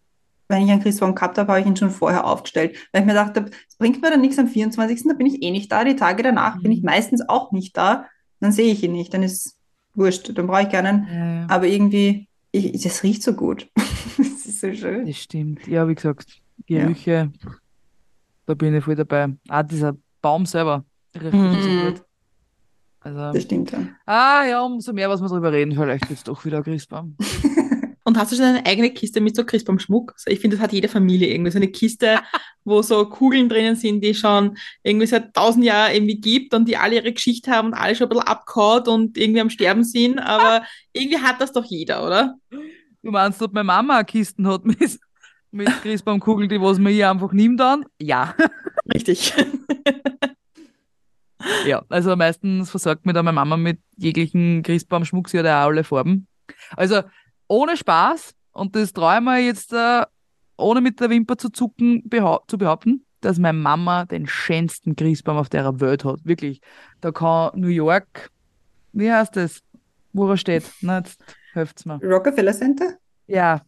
wenn ich einen Christbaum gehabt habe, habe ich ihn schon vorher aufgestellt. Weil ich mir dachte, es bringt mir dann nichts am 24., da bin ich eh nicht da. Die Tage danach bin ich Mhm. meistens auch nicht da. Dann sehe ich ihn nicht, dann ist wurscht, dann brauche ich keinen. Ja, ja. Aber irgendwie, ich, das riecht so gut. [laughs] Das ist so schön. Das stimmt. Ja, wie gesagt, Gerüche, da bin ich voll dabei. Ah, dieser Baum selber riecht wirklich so Mhm. gut. Also, Das stimmt ja. ah ja, umso mehr, was wir drüber reden, vielleicht jetzt doch wieder ein Christbaum. [laughs] Und hast du schon eine eigene Kiste mit so Christbaumschmuck? So, Ich finde, das hat jede Familie irgendwie so eine Kiste, [laughs] wo so Kugeln drinnen sind, die schon irgendwie seit tausend Jahren irgendwie gibt und die alle ihre Geschichte haben und alle schon ein bisschen abgehauen und irgendwie am Sterben sind. Aber [laughs] irgendwie hat das doch jeder, oder? Du meinst, ob meine Mama Kisten hat mit, mit Christbaumkugeln, die was man hier einfach nimmt dann? Ja. [laughs] Richtig. Ja, also meistens versorgt mir da meine Mama mit jeglichen Christbaumschmuck, sie hat ja auch alle Farben. Also ohne Spaß, und das traue ich mir jetzt, äh, ohne mit der Wimper zu zucken, behau zu behaupten, dass meine Mama den schönsten Christbaum auf der Welt hat. Wirklich. Da kann New York, wie heißt das, wo er steht? Na, jetzt helft's mir. Rockefeller Center? Ja,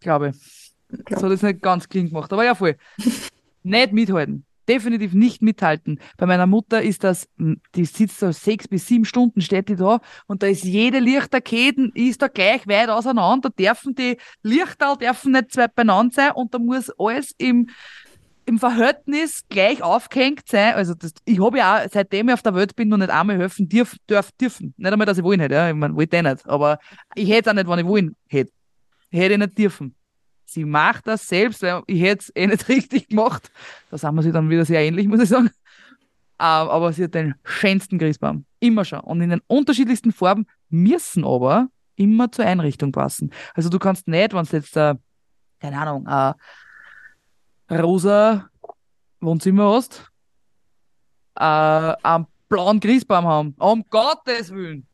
glaube ich. Das hat jetzt nicht ganz clean gemacht, aber ja, voll. [laughs] nicht mithalten. Definitiv nicht mithalten. Bei meiner Mutter ist das, die sitzt da sechs bis sieben Stunden, steht die da und da ist jede Lichterkette ist da gleich weit auseinander. Da dürfen die Lichter dürfen nicht zwei beieinander sein und da muss alles im, im Verhältnis gleich aufgehängt sein. Also das, ich habe ja auch, seitdem ich auf der Welt bin, noch nicht einmal helfen dürf, dürf, dürfen. Nicht einmal, dass ich wollen hätte. Ja. Ich meine, wollte ich nicht. Aber ich hätte es auch nicht, wenn ich wollen hätte. Hätte ich nicht dürfen. Sie macht das selbst, weil ich hätte es eh nicht [laughs] richtig gemacht. Da sind wir sie dann wieder sehr ähnlich, muss ich sagen. Ähm, Aber sie hat den schönsten Christbaum. Immer schon. Und in den unterschiedlichsten Farben müssen aber immer zur Einrichtung passen. Also du kannst nicht, wenn du jetzt, äh, keine Ahnung, äh, rosa Wohnzimmer hast, äh, einen blauen Christbaum haben. Um Gottes Willen.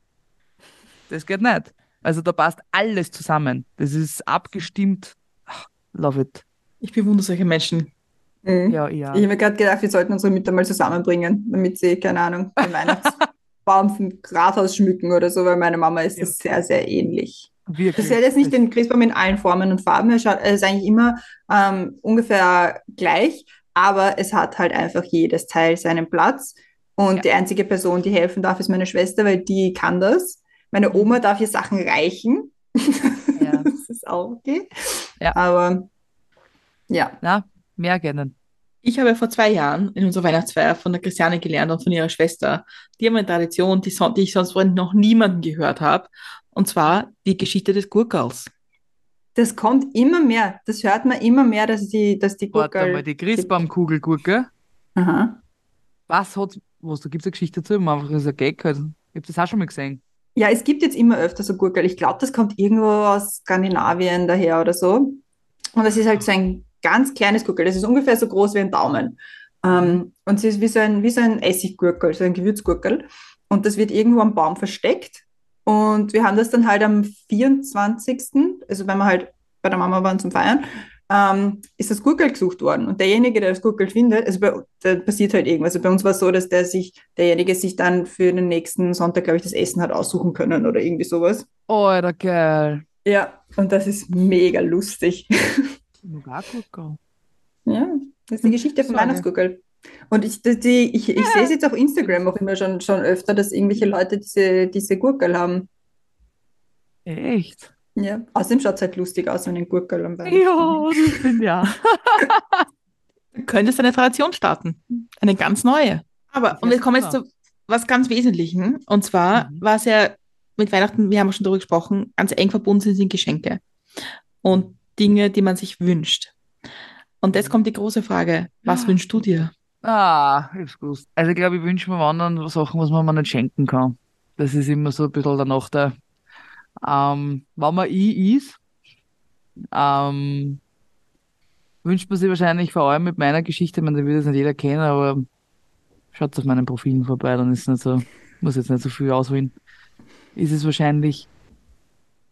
Das geht nicht. Also da passt alles zusammen. Das ist abgestimmt. Love it. Ich bewundere solche Menschen. Mhm. Ja, ja. Ich habe mir gerade gedacht, wir sollten unsere Mütter mal zusammenbringen, damit sie, keine Ahnung, den [laughs] Weihnachtsbaum vom Rathaus schmücken oder so, weil meine Mama ist das sehr, sehr ähnlich. Wirklich. Das ist jetzt nicht den Christbaum in allen Formen und Farben, er schaut, er ist eigentlich immer ähm, ungefähr gleich, aber es hat halt einfach jedes Teil seinen Platz. Und Ja. die einzige Person, die helfen darf, ist meine Schwester, weil die kann das. Meine Oma darf ihr Sachen reichen. [laughs] Ist auch okay. Ja. Aber ja. Na, mehr gerne. Ich habe vor zwei Jahren in unserer Weihnachtsfeier von der Christiane gelernt und von ihrer Schwester. Die haben eine Tradition, die, die ich sonst vorhin noch niemanden gehört habe. Und zwar die Geschichte des Gurkals. Das kommt immer mehr. Das hört man immer mehr, dass die, dass die Warte Gurkel. mal, die Christbaumkugelgurke. Aha. Was hat, was, da gibt es eine Geschichte dazu, man einfach ist ein Gag halt. Ich habe das auch schon mal gesehen. Ja, es gibt jetzt immer öfter so Gurkel. Ich glaube, das kommt irgendwo aus Skandinavien daher oder so. Und das ist halt so ein ganz kleines Gurkel. Das ist ungefähr so groß wie ein Daumen. Ähm, und es ist wie so ein, wie so ein Essiggurkel, so ein Gewürzgurkel. Und das wird irgendwo am Baum versteckt. Und wir haben das dann halt am 24., also wenn wir halt bei der Mama waren zum Feiern, ähm, ist das Gurkel gesucht worden. Und derjenige, der das Gurkel findet, also bei, da passiert halt irgendwas. Also bei uns war es so, dass der sich, derjenige sich dann für den nächsten Sonntag, glaube ich, das Essen hat aussuchen können oder irgendwie sowas. Alter, geil. Ja, und das ist mega lustig. [laughs] Ja, das ist die Geschichte vom Sorge. Weihnachtsgurkel. Und ich, die, ich, ich sehe es jetzt auf Instagram auch immer schon, schon öfter, dass irgendwelche Leute diese, diese Gurkel haben. Echt? Ja, außerdem schaut es halt lustig aus, wenn ein Gurkel am Weihnachten. Ja, das bin ja. [laughs] Du könntest eine Tradition starten. Eine ganz neue. Aber, und wir kommen jetzt zu was ganz Wesentlichen. Und zwar Mhm. war es ja mit Weihnachten, wir haben schon darüber gesprochen, ganz eng verbunden sind Geschenke. Und Dinge, die man sich wünscht. Und jetzt kommt die große Frage, was wünschst du dir? Ah, ich hab's gewusst. Also ich glaube, ich wünsche mir anderen Sachen, was man mir nicht schenken kann. Das ist immer so ein bisschen der Nachteil. Ähm, wenn man ich ist, ähm, wünscht man sich wahrscheinlich vor allem mit meiner Geschichte, da will das nicht jeder kennen, aber schaut auf meinen Profilen vorbei, dann ist nicht so, muss jetzt nicht so viel ausholen. Ist es wahrscheinlich,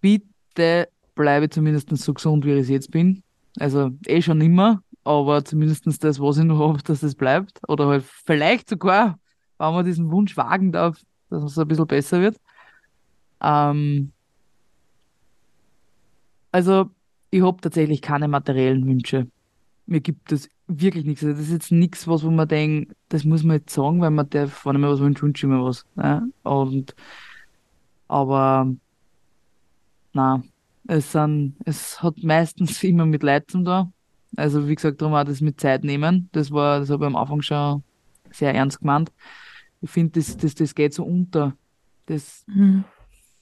bitte bleibe zumindest so gesund, wie ich es jetzt bin. Also eh schon nimmer, aber zumindestens das, was ich noch habe, dass es bleibt. Oder halt vielleicht sogar, wenn man diesen Wunsch wagen darf, dass es ein bisschen besser wird. Ähm, also ich habe tatsächlich keine materiellen Wünsche. Mir gibt es wirklich nichts. Also das ist jetzt nichts, was wo man denkt, das muss man jetzt sagen, weil man darf, wenn mir was wünscht, wünsche ich mir was. Ne? Und aber na, es es hat meistens immer mit Leid zum da. Also wie gesagt, darum auch das mit Zeit nehmen. Das war, das habe ich am Anfang schon sehr ernst gemeint. Ich finde, das, das, das geht so unter. Das, Mhm.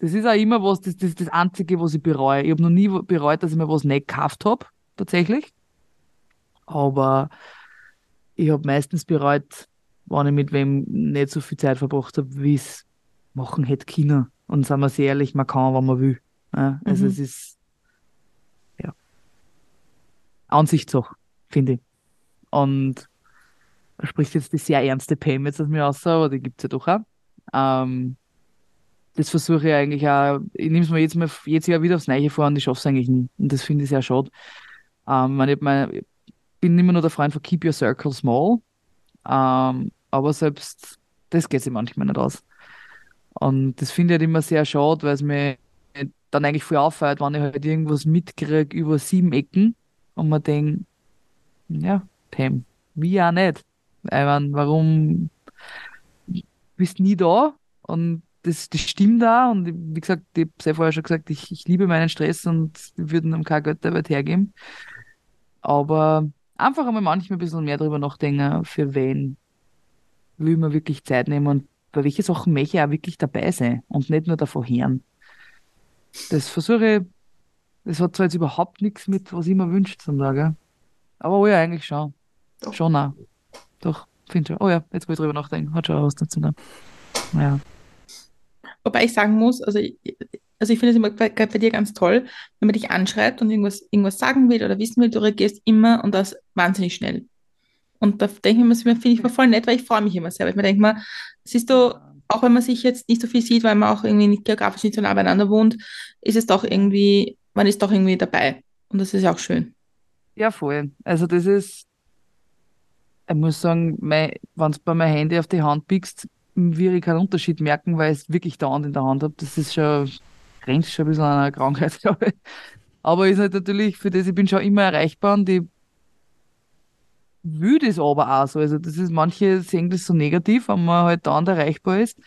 Das ist auch immer was, das, das das Einzige, was ich bereue. Ich habe noch nie bereut, dass ich mir was nicht gekauft habe, tatsächlich. Aber ich habe meistens bereut, wenn ich mit wem nicht so viel Zeit verbracht habe, wie es machen hätte können. Und sagen wir sehr ehrlich, man kann, wenn man will. Ja, also Mhm. es ist ja Ansichtssache, finde ich. Und da spricht jetzt die sehr ernste Pam jetzt aus mir raus, aber die gibt's ja doch auch. Ähm, das versuche ich eigentlich auch, ich nehme es mir jetzt, mal, jetzt Jahr wieder aufs Neue vor und ich schaffe es eigentlich nie. Und das finde ich sehr schade. Ähm, ich, mein, ich bin immer nur der Freund von Keep Your Circle Small. Ähm, aber selbst das geht sich manchmal nicht aus. Und das finde ich halt immer sehr schade, weil es mir dann eigentlich voll auffällt, wenn ich halt irgendwas mitkriege über sieben Ecken und man denkt, ja, Pam, wie auch nicht. Ich mein, warum bist nie da? Und das, das stimmt da. Und wie gesagt, ich habe ja vorher schon gesagt, ich, ich liebe meinen Stress und würde ihm kein Geld Welt hergeben. Aber einfach einmal manchmal ein bisschen mehr darüber nachdenken, für wen will man wirklich Zeit nehmen und bei welchen Sachen möchte ich auch wirklich dabei sein und nicht nur davon hören. Das versuche ich, das hat zwar jetzt überhaupt nichts mit, was ich mir wünsche zum Sagen. Aber oh ja, eigentlich schon. Doch. Schon auch. Doch, finde schon. Oh ja, jetzt wo ich drüber nachdenken, hat schon auch was dazu. Ne? Ja. Wobei ich sagen muss, also ich, also ich finde es immer bei, bei dir ganz toll, wenn man dich anschreibt und irgendwas, irgendwas sagen will oder wissen will, du reagierst immer und das wahnsinnig schnell. Und da denke ich mir, finde ich mir voll nett, weil ich freue mich immer sehr. Weil ich mir denke mal, siehst du, auch wenn man sich jetzt nicht so viel sieht, weil man auch irgendwie nicht geografisch nicht so nah beieinander wohnt, ist es doch irgendwie, man ist doch irgendwie dabei. Und das ist ja auch schön. Ja, voll. Also das ist, ich muss sagen, wenn du bei meinem Handy auf die Hand pickst, würde ich keinen Unterschied merken, weil ich es wirklich dauernd in der Hand habe. Das ist schon, grenzt schon ein bisschen an einer Krankheit, [laughs] glaube ich. Aber ist halt natürlich, für das ich bin schon immer erreichbar und ich will das aber auch so. Also das ist, manche sehen das so negativ, wenn man halt dauernd erreichbar ist.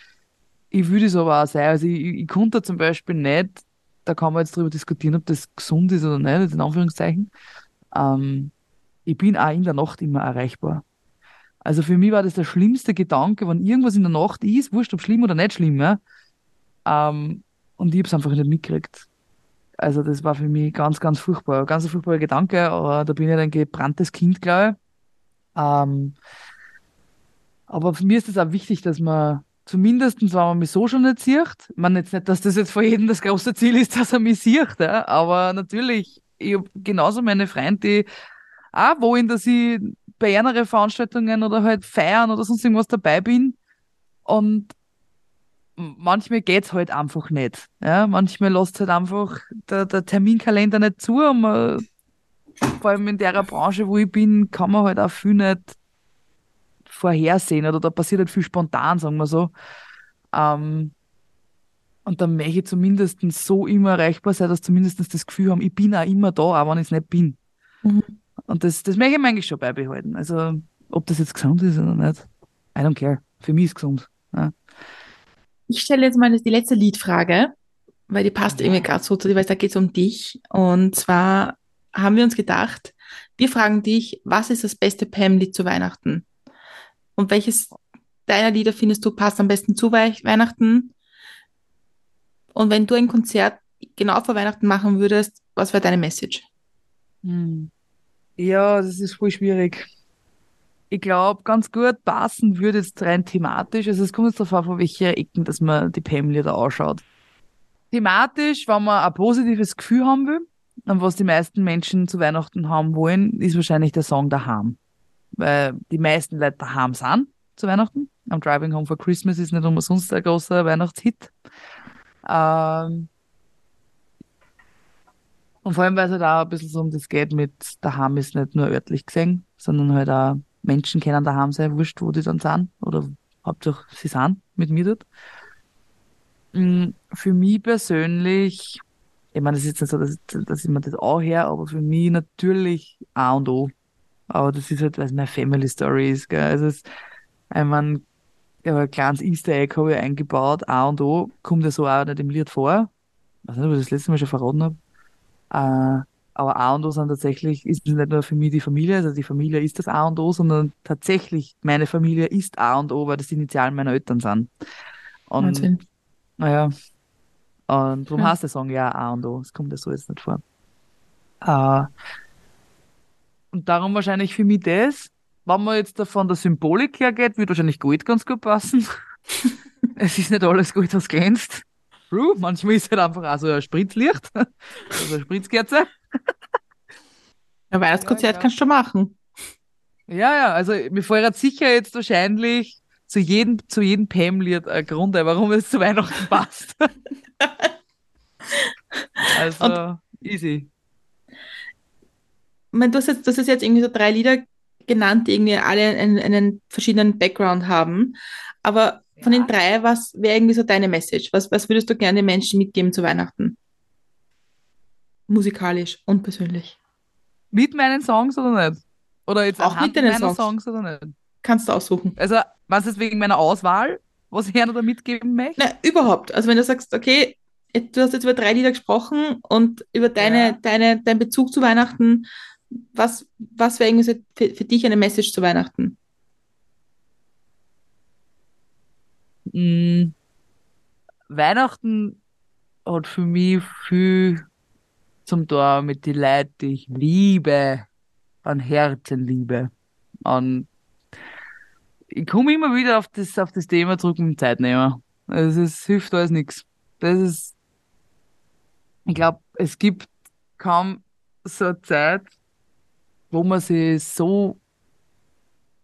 Ich will das aber auch sein. Also ich, ich, ich konnte zum Beispiel nicht, da kann man jetzt drüber diskutieren, ob das gesund ist oder nicht, in Anführungszeichen. Ähm, ich bin auch in der Nacht immer erreichbar. Also für mich war das der schlimmste Gedanke, wenn irgendwas in der Nacht ist, wurscht ob schlimm oder nicht schlimm, ja. Ähm, und ich habe es einfach nicht mitgekriegt. Also das war für mich ganz, ganz furchtbar. Ganz ein furchtbarer Gedanke, aber da bin ich ein gebranntes Kind, glaube ich. Ähm, aber für mich ist es auch wichtig, dass man zumindest, wenn man mich so schon nicht sieht, ich meine jetzt nicht, dass das jetzt für jeden das große Ziel ist, [laughs] dass er mich sieht, ja, aber natürlich, ich habe genauso meine Freunde, die auch wollen, dass ich bei anderen Veranstaltungen oder halt feiern oder sonst irgendwas dabei bin. Und manchmal geht's halt einfach nicht. Ja, manchmal lässt halt einfach der, der Terminkalender nicht zu. Und man, vor allem in der Branche, wo ich bin, kann man halt auch viel nicht vorhersehen oder da passiert halt viel spontan, sagen wir so. Ähm, und dann möchte ich zumindest so immer erreichbar sein, dass zumindest das Gefühl haben, ich bin auch immer da, auch wenn ich es nicht bin. Mhm. Und das, das möchte ich mir eigentlich schon beibehalten. Also, ob das jetzt gesund ist oder nicht, I don't care. Für mich ist es gesund. Ja. Ich stelle jetzt mal die letzte Liedfrage, weil die passt irgendwie gerade so zu dir, weil da geht es um dich. Und zwar haben wir uns gedacht, wir fragen dich, was ist das beste Pam-Lied zu Weihnachten? Und welches deiner Lieder findest du passt am besten zu Wei- Weihnachten? Und wenn du ein Konzert genau vor Weihnachten machen würdest, was wäre deine Message? Hm. Ja, das ist voll schwierig. Ich glaube, ganz gut passen würde jetzt rein thematisch. Also es kommt jetzt darauf an, von welcher Ecken, dass man die Pam-Lieder ausschaut. Thematisch, wenn man ein positives Gefühl haben will, und was die meisten Menschen zu Weihnachten haben wollen, ist wahrscheinlich der Song Daheim. Weil die meisten Leute daheim sind zu Weihnachten. Am Driving Home for Christmas ist nicht umsonst ein großer Weihnachtshit. Ähm, Und vor allem, weil es halt auch ein bisschen so um das geht mit daheim ist nicht nur örtlich gesehen, sondern halt auch Menschen kennen daheim sein, wurscht, wo die dann sind oder hauptsächlich sie sind mit mir dort. Mm, Für mich persönlich, ich meine, es ist jetzt nicht so, dass, dass ich mir das auch her, aber für mich natürlich A und O. Aber das ist halt, weil es meine Family Story ist, gell. Also es, ich meine, ein kleines Easter Egg habe ich eingebaut, A und O, kommt ja so auch nicht im Lied vor. Ich weiß nicht, ob ich das letzte Mal schon verraten habe. Äh, aber A und O sind tatsächlich, ist nicht nur für mich die Familie, also die Familie ist das A und O, sondern tatsächlich meine Familie ist A und O, weil das die Initialen meiner Eltern sind. Und Wahnsinn. naja, und darum Ja. heißt der Song ja A und O. Es kommt ja so jetzt nicht vor. Äh, und darum wahrscheinlich für mich das. Wenn man jetzt da von der Symbolik hergeht, wird wahrscheinlich Gold ganz gut passen. [laughs] es ist nicht alles Gold, was glänzt. True, manchmal ist halt einfach auch so ein Spritzlicht, [laughs] also eine Spritzkerze. [laughs] Ein Weihnachtskonzert Ja, ja. kannst du machen. Ja, ja, also mir fällt sicher jetzt wahrscheinlich zu jedem, zu jedem Pam-Lied ein Grund, warum es zu Weihnachten [laughs] passt. also, easy. Ich meine, du hast jetzt, das ist jetzt irgendwie so drei Lieder genannt, die irgendwie alle einen, einen verschiedenen Background haben. Aber von Ja. den drei, was wäre irgendwie so deine Message? Was, was würdest du gerne den Menschen mitgeben zu Weihnachten? Musikalisch und persönlich. Mit meinen Songs oder nicht? Oder jetzt Auch mit deinen Songs. Songs oder nicht? Kannst du aussuchen. Also, was ist wegen meiner Auswahl, was ich [laughs] einer da mitgeben möchte? Na, überhaupt. Also wenn du sagst, okay, du hast jetzt über drei Lieder gesprochen und über deine, Ja. deine, deinen Bezug zu Weihnachten, was, was wäre irgendwie so für, für dich eine Message zu Weihnachten? Weihnachten hat für mich viel zum Tor mit den Leuten, die ich liebe, an Herzenliebe, an ich komme immer wieder auf das, auf das Thema zurück mit dem Zeitnehmer. Also es hilft alles nichts. Das ist, ich glaube, es gibt kaum so eine Zeit, wo man sich so,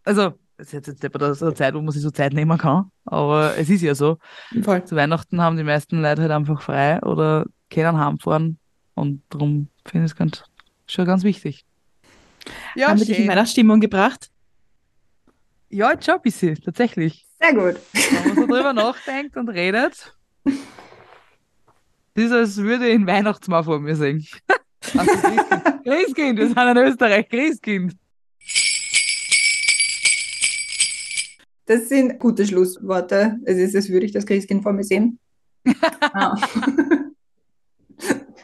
also es ist jetzt nicht so eine Zeit, wo man sich so Zeit nehmen kann, aber es ist ja so. Voll. Zu Weihnachten haben die meisten Leute halt einfach frei oder können heimfahren und darum finde ich es ganz, schon ganz wichtig. Ja, Haben wir dich in Weihnachtsstimmung gebracht? Ja, jetzt schon ein bisschen, tatsächlich. Sehr gut. Wenn man so drüber nachdenkt und redet, das ist, als würde ich einen Weihnachtsmann vor mir sehen. [laughs] Also Christkind. Christkind, wir sind in Österreich, Christkind. Das sind gute Schlussworte. Es ist, als würde ich das Christkind vor mir sehen. [laughs] Ah. [laughs]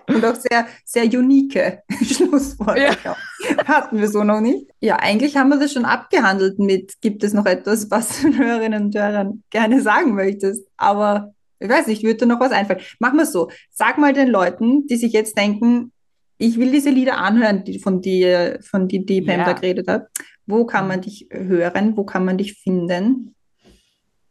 Und auch sehr, sehr unique [laughs] Schlussworte. Ja. Hatten wir so noch nicht. Ja, eigentlich haben wir das schon abgehandelt mit, gibt es noch etwas, was du den Hörerinnen und Hörern gerne sagen möchtest? Aber ich weiß nicht, würde dir noch was einfallen. Machen wir es so. Sag mal den Leuten, die sich jetzt denken, ich will diese Lieder anhören, die, von dir, von die, die Pam Ja. da geredet hat. Wo kann man dich hören? Wo kann man dich finden?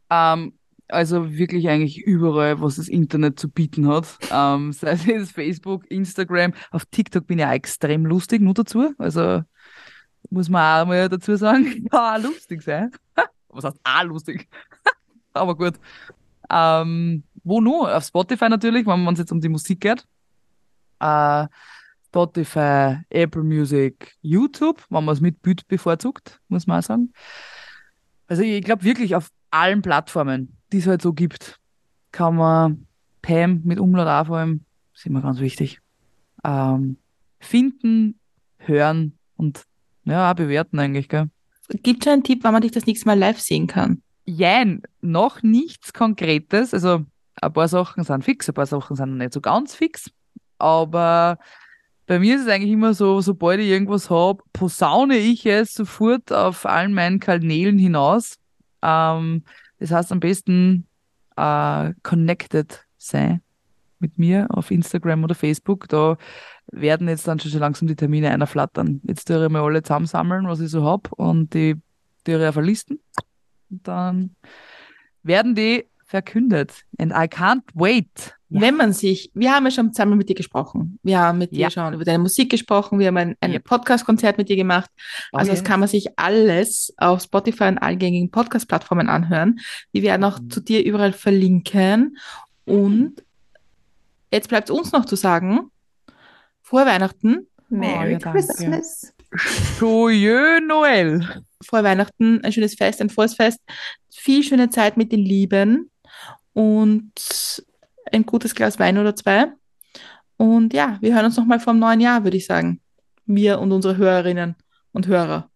Ähm, also wirklich eigentlich überall, was das Internet zu bieten hat. [laughs] Ähm, sei es Facebook, Instagram, auf TikTok bin ich auch extrem lustig, nur dazu. Also muss man auch mal dazu sagen, [laughs] kann auch lustig sein. [laughs] Was heißt auch lustig? Aber gut. Ähm, wo nur? Auf Spotify natürlich, wenn man es jetzt um die Musik geht. Äh, Spotify, Apple Music, YouTube, wenn man es mit Bild bevorzugt, muss man auch sagen. Also ich glaube wirklich auf allen Plattformen, die es halt so gibt, kann man Pam mit Umlaut auch vor allem, ist immer ganz wichtig, ähm, finden, hören und ja, auch bewerten eigentlich, gell? Gibt schon einen Tipp, wann man dich das nächste Mal live sehen kann? Jein, noch nichts Konkretes. Also ein paar Sachen sind fix, ein paar Sachen sind nicht so ganz fix. Aber bei mir ist es eigentlich immer so, sobald ich irgendwas habe, posaune ich es sofort auf allen meinen Kanälen hinaus. Ähm, das heißt am besten äh, connected sein mit mir auf Instagram oder Facebook. Da werden jetzt dann schon langsam die Termine einer flattern. Jetzt tue ich mal alle zusammensammeln, was ich so hab und die tue ich auf eine Listen. Und dann werden die verkündet. And I can't wait. Ja. Wenn man sich, wir haben ja schon zusammen mit dir gesprochen. Wir haben mit dir Ja. schon über deine Musik gesprochen. Wir haben ein, ein Yep. Podcast-Konzert mit dir gemacht. Oh Also das kann man sich alles auf Spotify und allen gängigen Podcast-Plattformen anhören. Wir werden auch Mhm. zu dir überall verlinken. Und jetzt bleibt es uns noch zu sagen, Frohe Weihnachten. Merry ja, danke. Christmas. Joyeux Noël. Frohe Weihnachten, ein schönes Fest, ein frohes Fest. Viel schöne Zeit mit den Lieben und ein gutes Glas Wein oder zwei. Und ja, wir hören uns nochmal vor dem neuen Jahr, würde ich sagen. Wir und unsere Hörerinnen und Hörer.